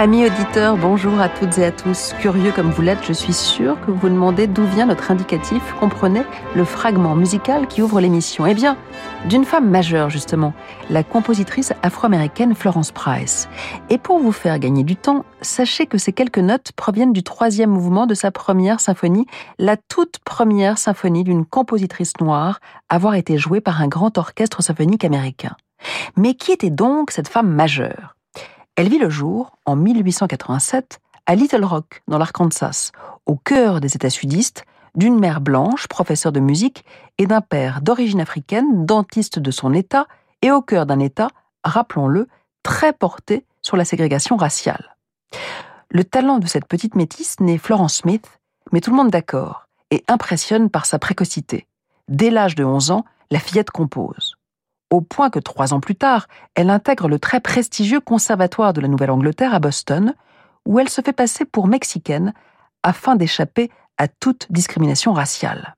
Amis auditeurs, bonjour à toutes et à tous. Curieux comme vous l'êtes, je suis sûre que vous vous demandez d'où vient notre indicatif. Comprenez le fragment musical qui ouvre l'émission. Eh bien, d'une femme majeure justement, la compositrice afro-américaine Florence Price. Et pour vous faire gagner du temps, sachez que ces quelques notes proviennent du troisième mouvement de sa première symphonie, la toute première symphonie d'une compositrice noire, avoir été jouée par un grand orchestre symphonique américain. Mais qui était donc cette femme majeure? Elle vit le jour, en 1887, à Little Rock, dans l'Arkansas, au cœur des États sudistes, d'une mère blanche, professeure de musique, et d'un père d'origine africaine, dentiste de son État, et au cœur d'un État, rappelons-le, très porté sur la ségrégation raciale. Le talent de cette petite métisse naît Florence Smith, mais tout le monde d'accord, et impressionne par sa précocité. Dès l'âge de 11 ans, la fillette compose au point que trois ans plus tard, elle intègre le très prestigieux Conservatoire de la Nouvelle-Angleterre à Boston, où elle se fait passer pour mexicaine afin d'échapper à toute discrimination raciale.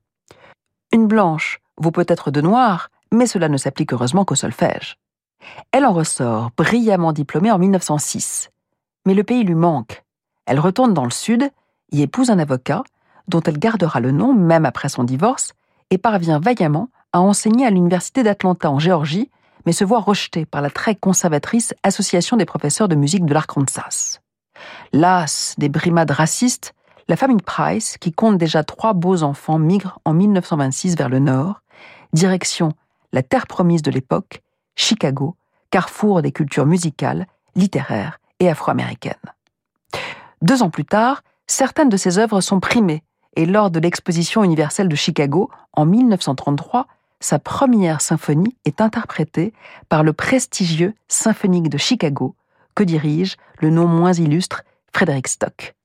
Une blanche vaut peut-être de noir, mais cela ne s'applique heureusement qu'au solfège. Elle en ressort brillamment diplômée en 1906. Mais le pays lui manque. Elle retourne dans le sud, y épouse un avocat, dont elle gardera le nom même après son divorce, et parvient vaillamment a enseigné à l'Université d'Atlanta en Géorgie, mais se voit rejetée par la très conservatrice Association des professeurs de musique de l'Arkansas. Las des brimades racistes, la famille Price, qui compte déjà trois beaux enfants, migre en 1926 vers le nord, direction la terre promise de l'époque, Chicago, carrefour des cultures musicales, littéraires et afro-américaines. Deux ans plus tard, certaines de ses œuvres sont primées, et lors de l'exposition universelle de Chicago, en 1933, sa première symphonie est interprétée par le prestigieux Symphonique de Chicago, que dirige le non moins illustre Frédéric Stock.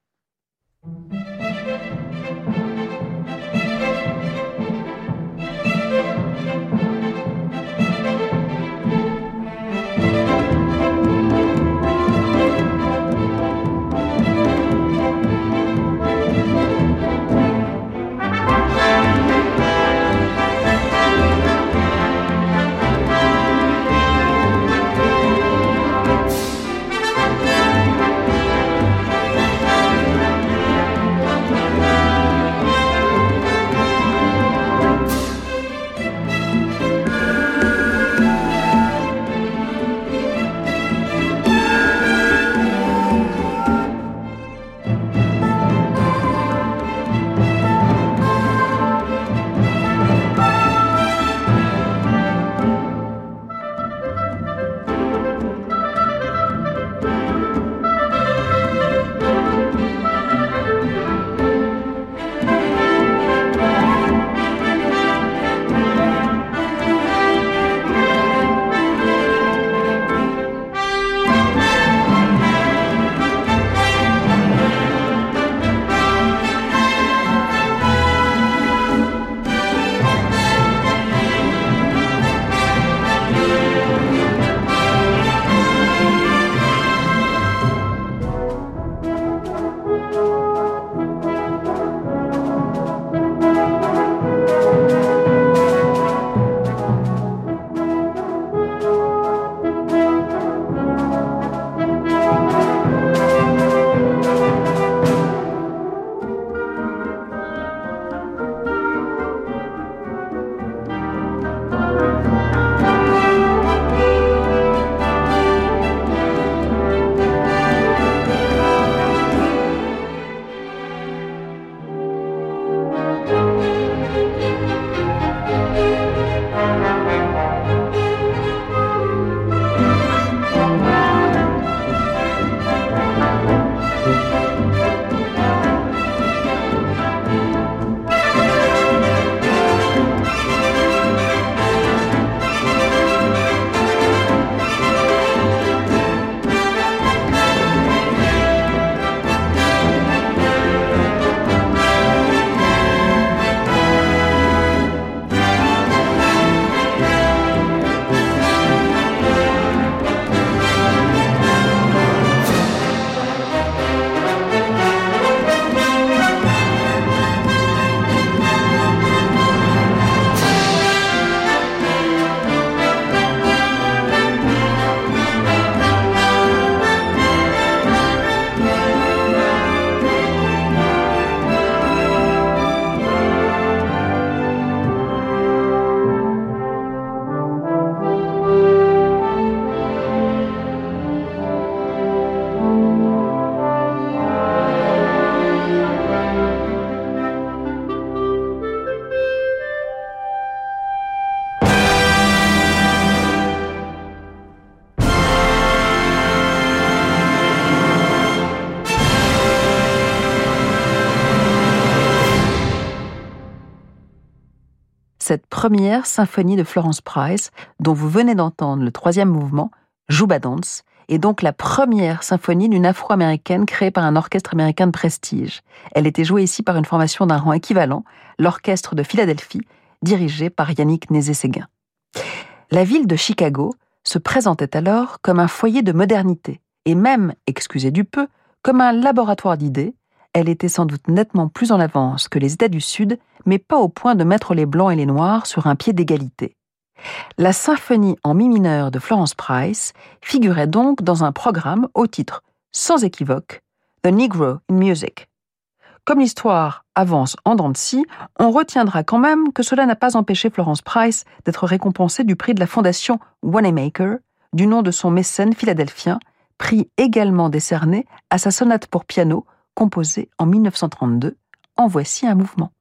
Première symphonie de Florence Price, dont vous venez d'entendre le troisième mouvement, Juba Dance, est donc la première symphonie d'une afro-américaine créée par un orchestre américain de prestige. Elle était jouée ici par une formation d'un rang équivalent, l'Orchestre de Philadelphie, dirigé par Yannick Nézé-Séguin. La ville de Chicago se présentait alors comme un foyer de modernité, et même, excusez du peu, comme un laboratoire d'idées. Elle était sans doute nettement plus en avance que les États du Sud, mais pas au point de mettre les Blancs et les Noirs sur un pied d'égalité. La symphonie en mi mineur de Florence Price figurait donc dans un programme au titre, sans équivoque, The Negro in Music. Comme l'histoire avance en dents de scie, on retiendra quand même que cela n'a pas empêché Florence Price d'être récompensée du prix de la fondation Wanamaker, du nom de son mécène philadelphien, prix également décerné à sa sonate pour piano, composée en 1932. En voici un mouvement.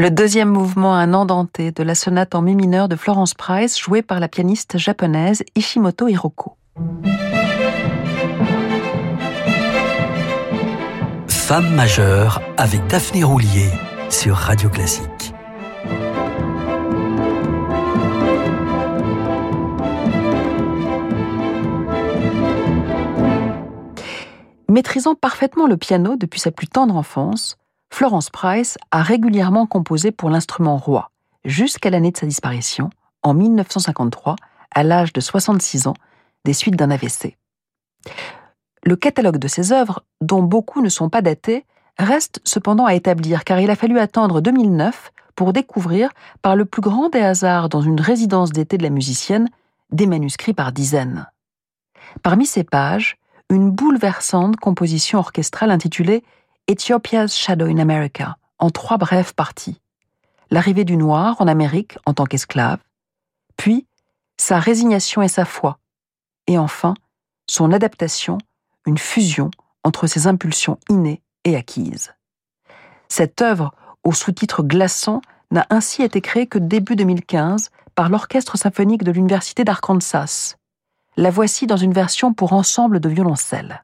Le deuxième mouvement, un andante de la sonate en mi mineur de Florence Price, jouée par la pianiste japonaise Ishimoto Hiroko. Femme majeure avec Daphné Roulier sur Radio Classique. Maîtrisant parfaitement le piano depuis sa plus tendre enfance, Florence Price a régulièrement composé pour l'instrument roi, jusqu'à l'année de sa disparition, en 1953, à l'âge de 66 ans, des suites d'un AVC. Le catalogue de ses œuvres, dont beaucoup ne sont pas datées, reste cependant à établir car il a fallu attendre 2009 pour découvrir, par le plus grand des hasards dans une résidence d'été de la musicienne, des manuscrits par dizaines. Parmi ces pages, une bouleversante composition orchestrale intitulée Ethiopia's Shadow in America, en trois brèves parties. L'arrivée du noir en Amérique en tant qu'esclave, puis sa résignation et sa foi, et enfin son adaptation, une fusion entre ses impulsions innées et acquises. Cette œuvre, au sous-titre glaçant, n'a ainsi été créée que début 2015 par l'Orchestre symphonique de l'Université d'Arkansas. La voici dans une version pour ensemble de violoncelle.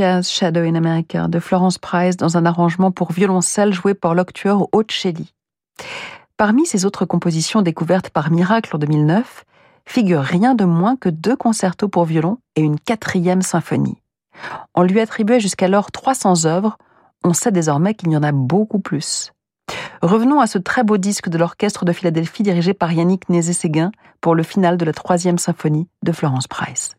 Shadow in America de Florence Price dans un arrangement pour violoncelle joué par l'octueur Ocelli. Parmi ses autres compositions découvertes par Miracle en 2009, figure rien de moins que deux concertos pour violon et une quatrième symphonie. On lui attribuait jusqu'alors 300 œuvres, on sait désormais qu'il y en a beaucoup plus. Revenons à ce très beau disque de l'orchestre de Philadelphie dirigé par Yannick Nézé-Séguin pour le final de la troisième symphonie de Florence Price.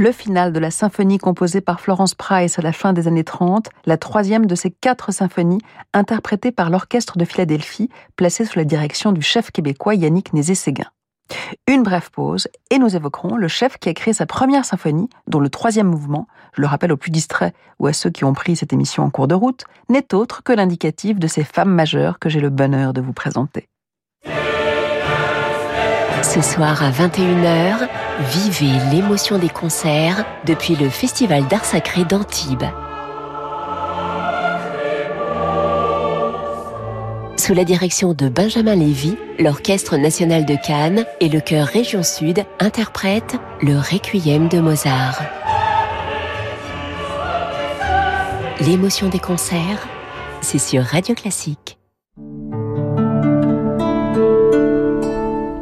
Le final de la symphonie composée par Florence Price à la fin des années 30, la troisième de ces quatre symphonies interprétée par l'Orchestre de Philadelphie, placé sous la direction du chef québécois Yannick Nézé-Séguin. Une brève pause, et nous évoquerons le chef qui a créé sa première symphonie, dont le troisième mouvement, je le rappelle aux plus distraits ou à ceux qui ont pris cette émission en cours de route, n'est autre que l'indicatif de ces femmes majeures que j'ai le bonheur de vous présenter. Ce soir à 21h, vivez l'émotion des concerts depuis le Festival d'art sacré d'Antibes. Sous la direction de Benjamin Lévy, l'Orchestre national de Cannes et le Chœur Région Sud interprètent le Requiem de Mozart. L'émotion des concerts, c'est sur Radio Classique.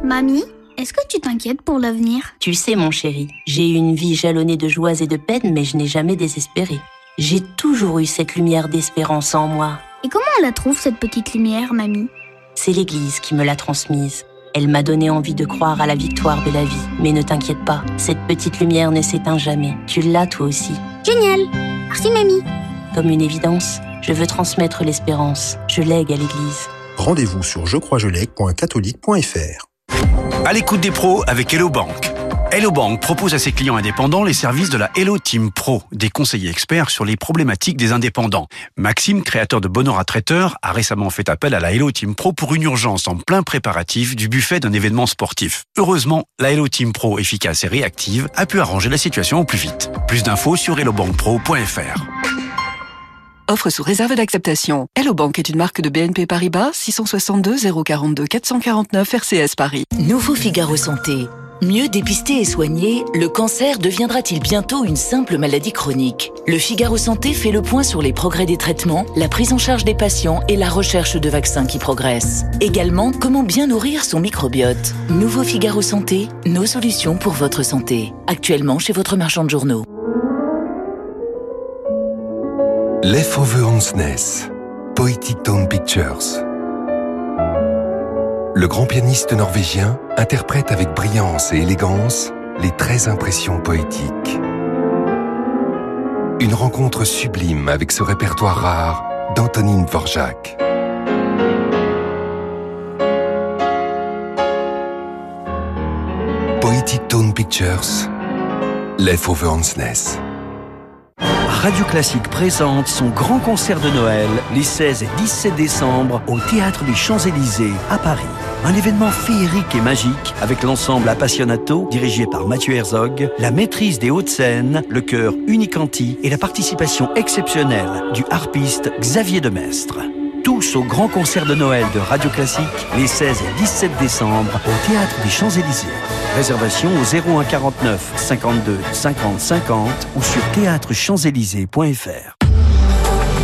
Mamie, est-ce que tu t'inquiètes pour l'avenir? Tu sais, mon chéri, j'ai eu une vie jalonnée de joies et de peines, mais je n'ai jamais désespéré. J'ai toujours eu cette lumière d'espérance en moi. Et comment on la trouve, cette petite lumière, mamie? C'est l'Église qui me l'a transmise. Elle m'a donné envie de croire à la victoire de la vie. Mais ne t'inquiète pas, cette petite lumière ne s'éteint jamais. Tu l'as toi aussi. Génial Merci, mamie Comme une évidence, je veux transmettre l'espérance. Je lègue à l'Église. Rendez-vous sur jecroisjelègue.catholique.fr À l'écoute des pros avec Hello Bank. Hello Bank propose à ses clients indépendants les services de la Hello Team Pro, des conseillers experts sur les problématiques des indépendants. Maxime, créateur de Bonheur à traiteur, a récemment fait appel à la Hello Team Pro pour une urgence en plein préparatif du buffet d'un événement sportif. Heureusement, la Hello Team Pro, efficace et réactive, a pu arranger la situation au plus vite. Plus d'infos sur hellobankpro.fr. Offre sous réserve d'acceptation. Hello Bank est une marque de BNP Paribas 662 042 449 RCS Paris. Nouveau Figaro Santé. Mieux dépister et soigner, le cancer deviendra-t-il bientôt une simple maladie chronique? Le Figaro Santé fait le point sur les progrès des traitements, la prise en charge des patients et la recherche de vaccins qui progressent. Également, comment bien nourrir son microbiote. Nouveau Figaro Santé, nos solutions pour votre santé. Actuellement chez votre marchand de journaux. Leftover Hansness, Poetic Tone Pictures. Le grand pianiste norvégien interprète avec brillance et élégance les 13 impressions poétiques. Une rencontre sublime avec ce répertoire rare d'Antonin Dvorak. Poetic Tone Pictures, Leftover Hansness. Radio Classique présente son grand concert de Noël les 16 et 17 décembre au Théâtre des Champs-Élysées à Paris. Un événement féerique et magique avec l'ensemble Appassionato dirigé par Mathieu Herzog, la maîtrise des hautes scènes, le chœur Unicanti et la participation exceptionnelle du harpiste Xavier Demestre. Tous au grand concert de Noël de Radio Classique les 16 et 17 décembre au Théâtre des Champs-Élysées. Réservation au 01 49 52 50 50 ou sur théâtrechamps-élysées.fr.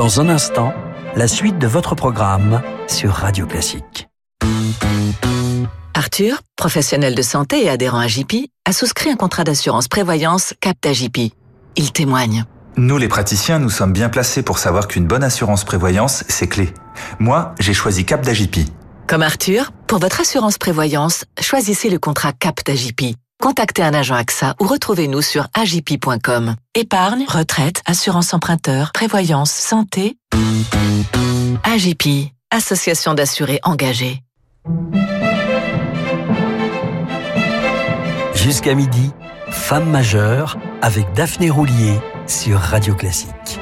Dans un instant, la suite de votre programme sur Radio Classique. Arthur, professionnel de santé et adhérent à JP, a souscrit un contrat d'assurance prévoyance Capta JP. Il témoigne. Nous, les praticiens, nous sommes bien placés pour savoir qu'une bonne assurance prévoyance, c'est clé. Moi, j'ai choisi Cap d'AJP. Comme Arthur, pour votre assurance prévoyance, choisissez le contrat Cap d'AJP. Contactez un agent AXA ou retrouvez-nous sur agip.com. Épargne, retraite, assurance emprunteur, prévoyance, santé. AGP, Association d'assurés engagés. Jusqu'à midi, Femme majeure avec Daphné Roulier sur Radio Classique.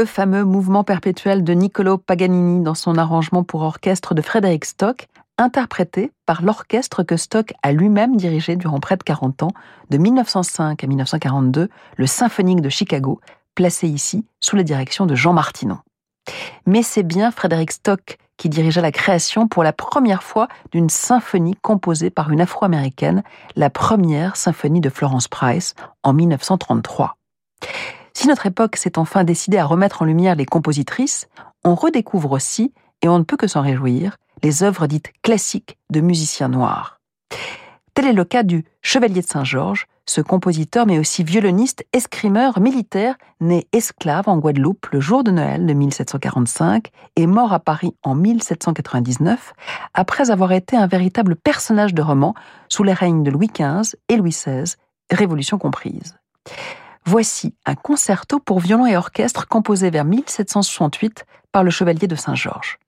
Le fameux mouvement perpétuel de Niccolo Paganini dans son arrangement pour orchestre de Frédéric Stock, interprété par l'orchestre que Stock a lui-même dirigé durant près de 40 ans, de 1905 à 1942, le Symphonique de Chicago, placé ici sous la direction de Jean Martinon. Mais c'est bien Frédéric Stock qui dirigea la création pour la première fois d'une symphonie composée par une afro-américaine, la première symphonie de Florence Price en 1933. Si notre époque s'est enfin décidée à remettre en lumière les compositrices, on redécouvre aussi, et on ne peut que s'en réjouir, les œuvres dites classiques de musiciens noirs. Tel est le cas du Chevalier de Saint-Georges, ce compositeur mais aussi violoniste, escrimeur militaire, né esclave en Guadeloupe le jour de Noël de 1745 et mort à Paris en 1799, après avoir été un véritable personnage de roman sous les règnes de Louis XV et Louis XVI, Révolution comprise. Voici un concerto pour violon et orchestre composé vers 1768 par le chevalier de Saint-Georges.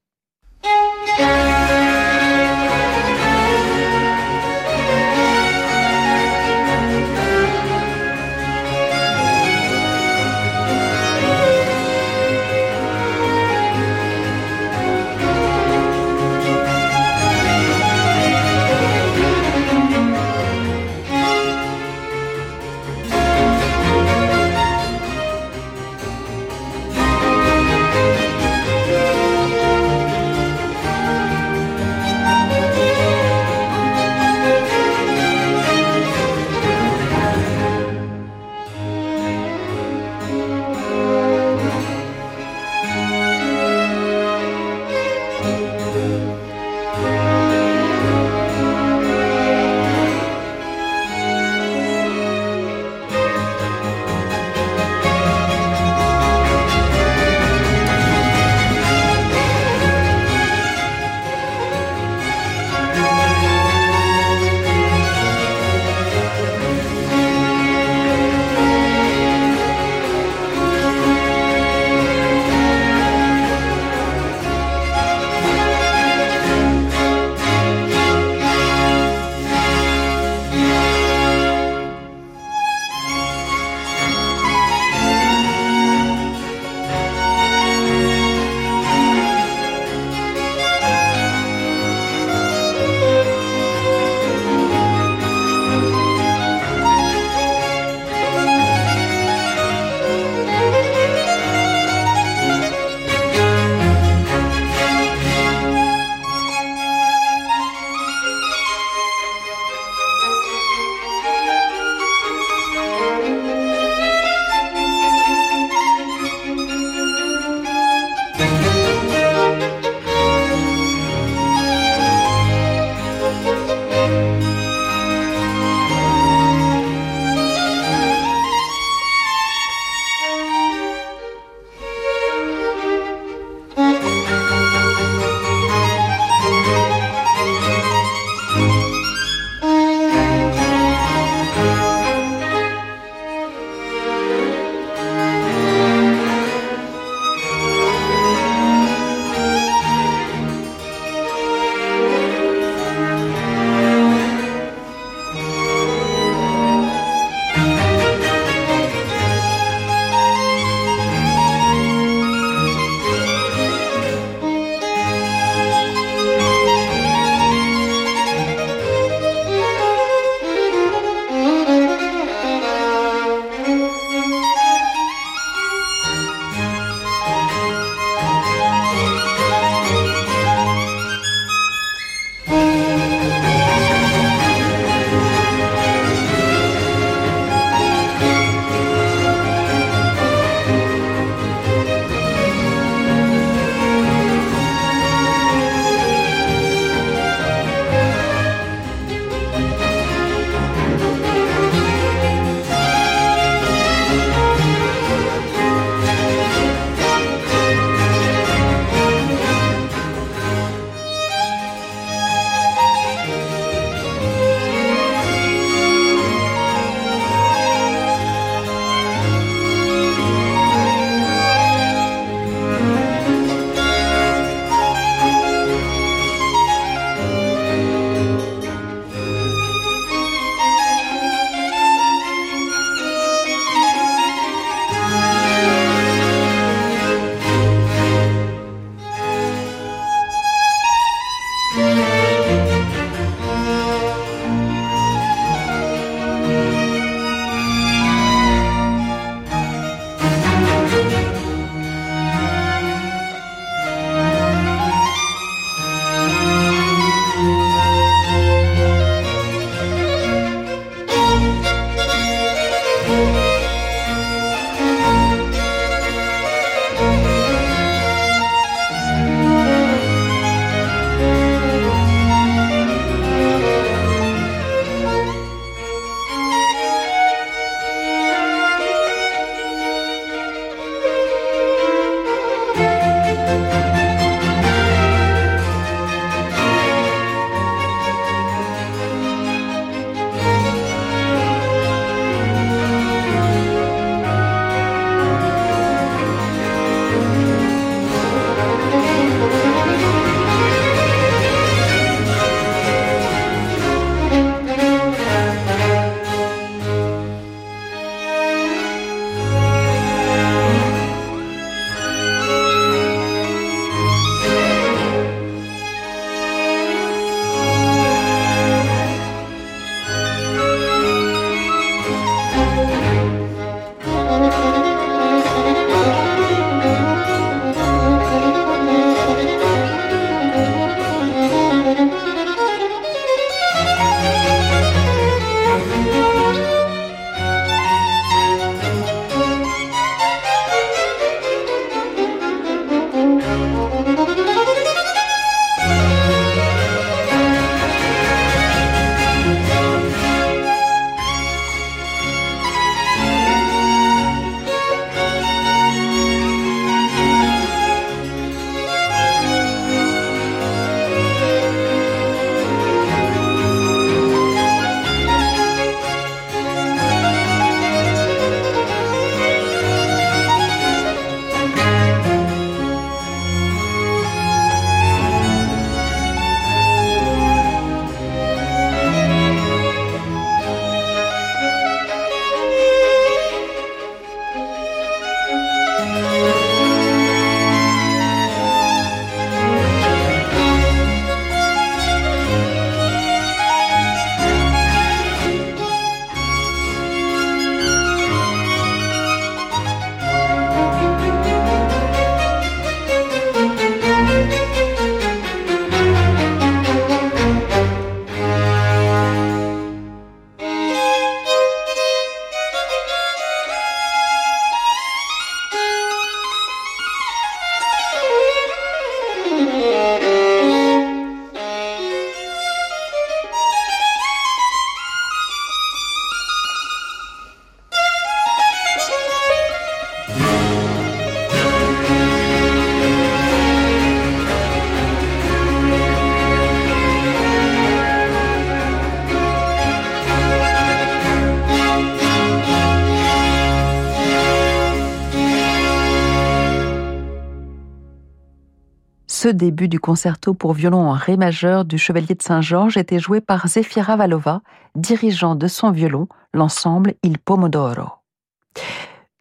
Début du concerto pour violon en ré majeur du Chevalier de Saint-Georges était joué par Zefira Valova, dirigeant de son violon l'ensemble Il Pomodoro.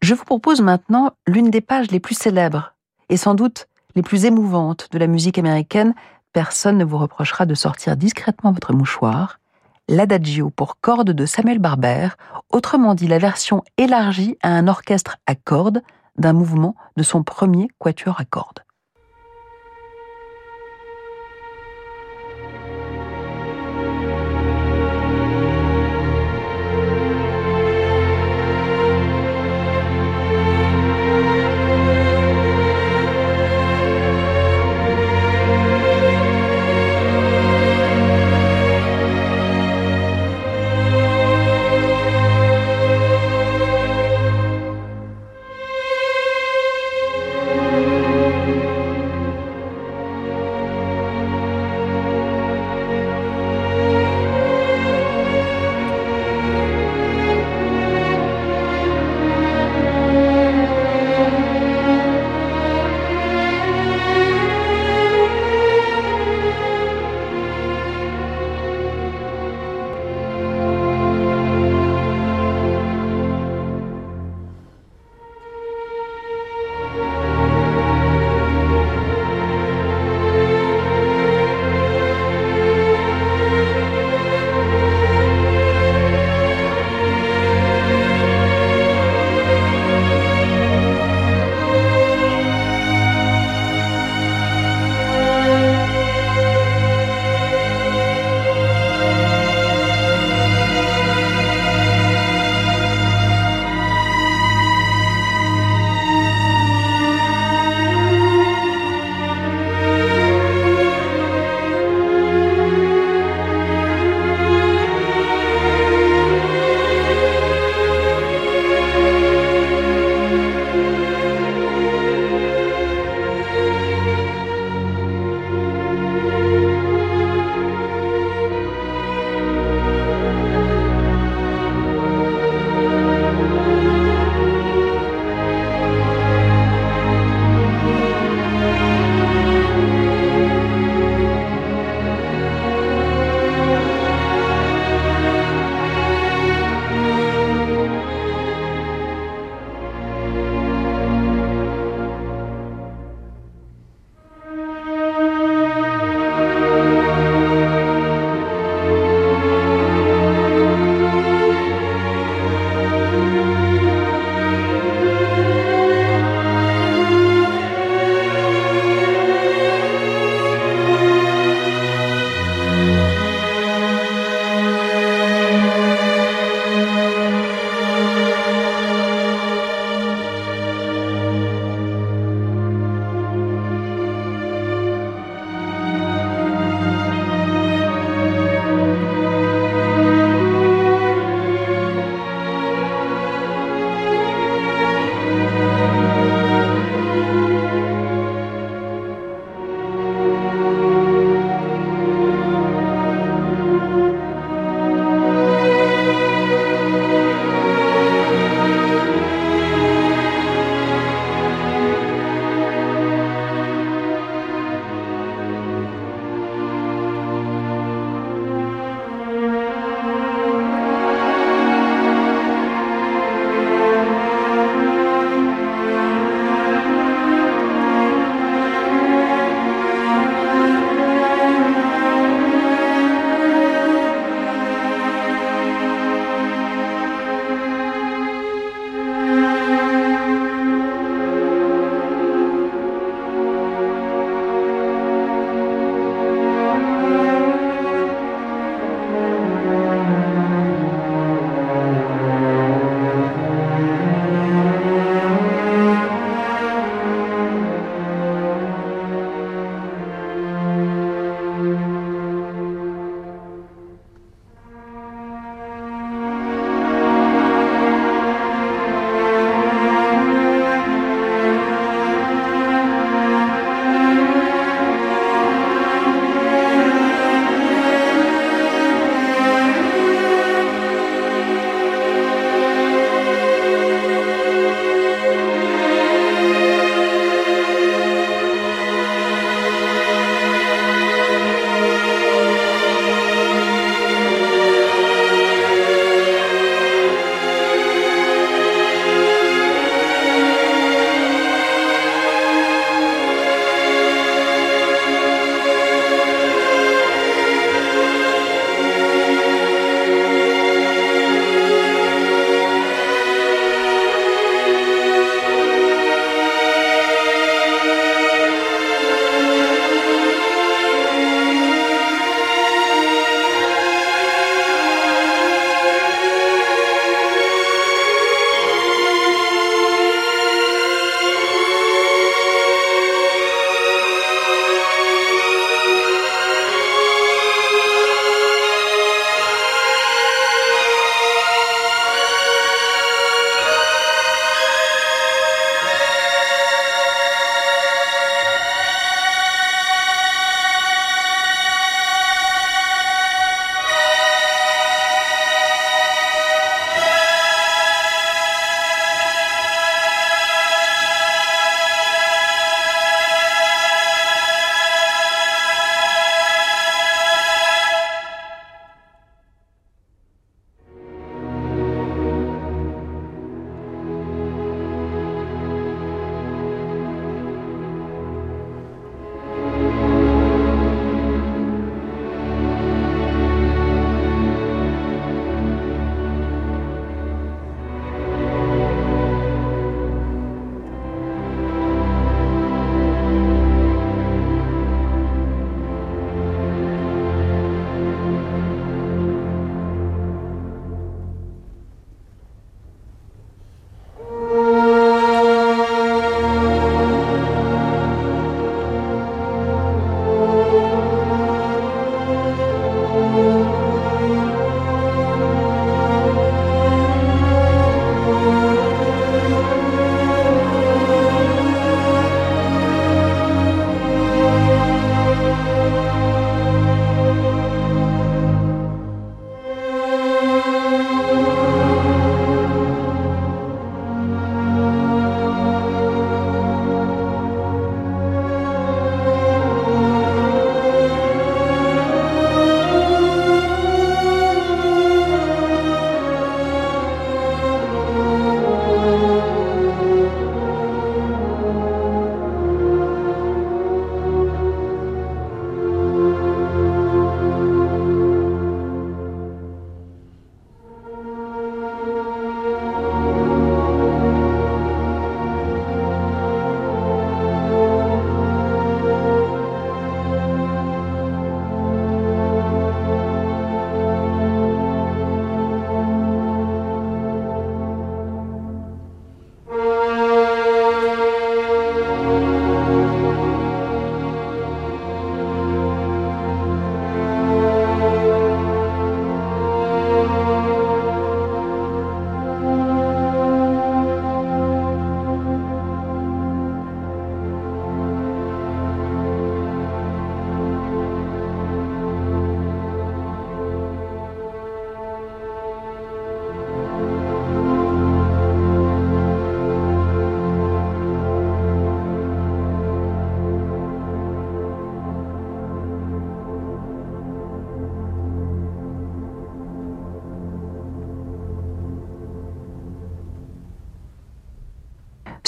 Je vous propose maintenant l'une des pages les plus célèbres et sans doute les plus émouvantes de la musique américaine. Personne ne vous reprochera de sortir discrètement votre mouchoir. L'adagio pour cordes de Samuel Barber, autrement dit la version élargie à un orchestre à cordes d'un mouvement de son premier quatuor à cordes.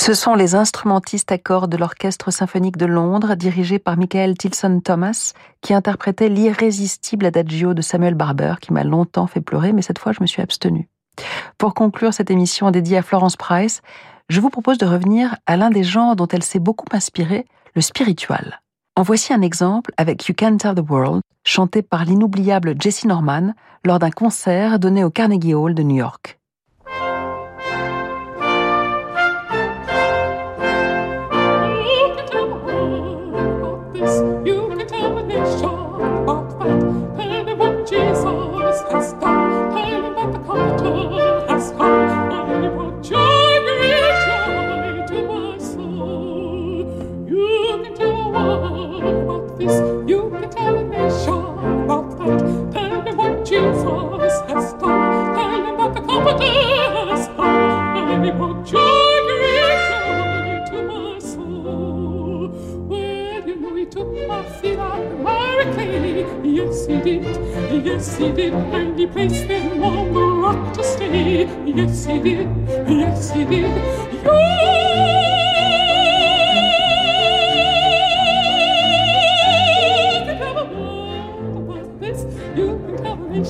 Ce sont les instrumentistes à cordes de l'Orchestre symphonique de Londres, dirigé par Michael Tilson Thomas, qui interprétait l'irrésistible adagio de Samuel Barber, qui m'a longtemps fait pleurer, mais cette fois je me suis abstenue. Pour conclure cette émission dédiée à Florence Price, je vous propose de revenir à l'un des genres dont elle s'est beaucoup inspirée, le spiritual. En voici un exemple avec You Can Tell the World, chanté par l'inoubliable Jesse Norman lors d'un concert donné au Carnegie Hall de New York. Yes, he did, yes he did, and he placed them on the rock to stay. Yes, he did, yes, he did. You can tell the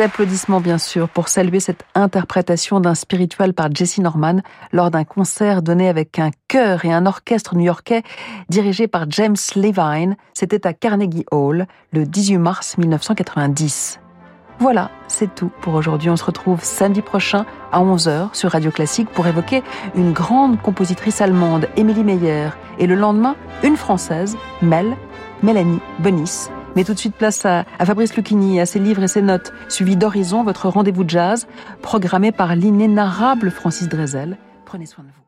Applaudissements bien sûr pour saluer cette interprétation d'un spiritual par Jesse Norman lors d'un concert donné avec un chœur et un orchestre new-yorkais dirigé par James Levine. C'était à Carnegie Hall le 18 mars 1990. Voilà, c'est tout pour aujourd'hui. On se retrouve samedi prochain à 11h sur Radio Classique pour évoquer une grande compositrice allemande, Émilie Meyer, et le lendemain, une française, Mel, Mélanie Bonis. Mais tout de suite, place à, Fabrice Lucchini, à ses livres et ses notes, suivi d'Horizon, votre rendez-vous jazz, programmé par l'inénarrable Francis Drezel. Prenez soin de vous.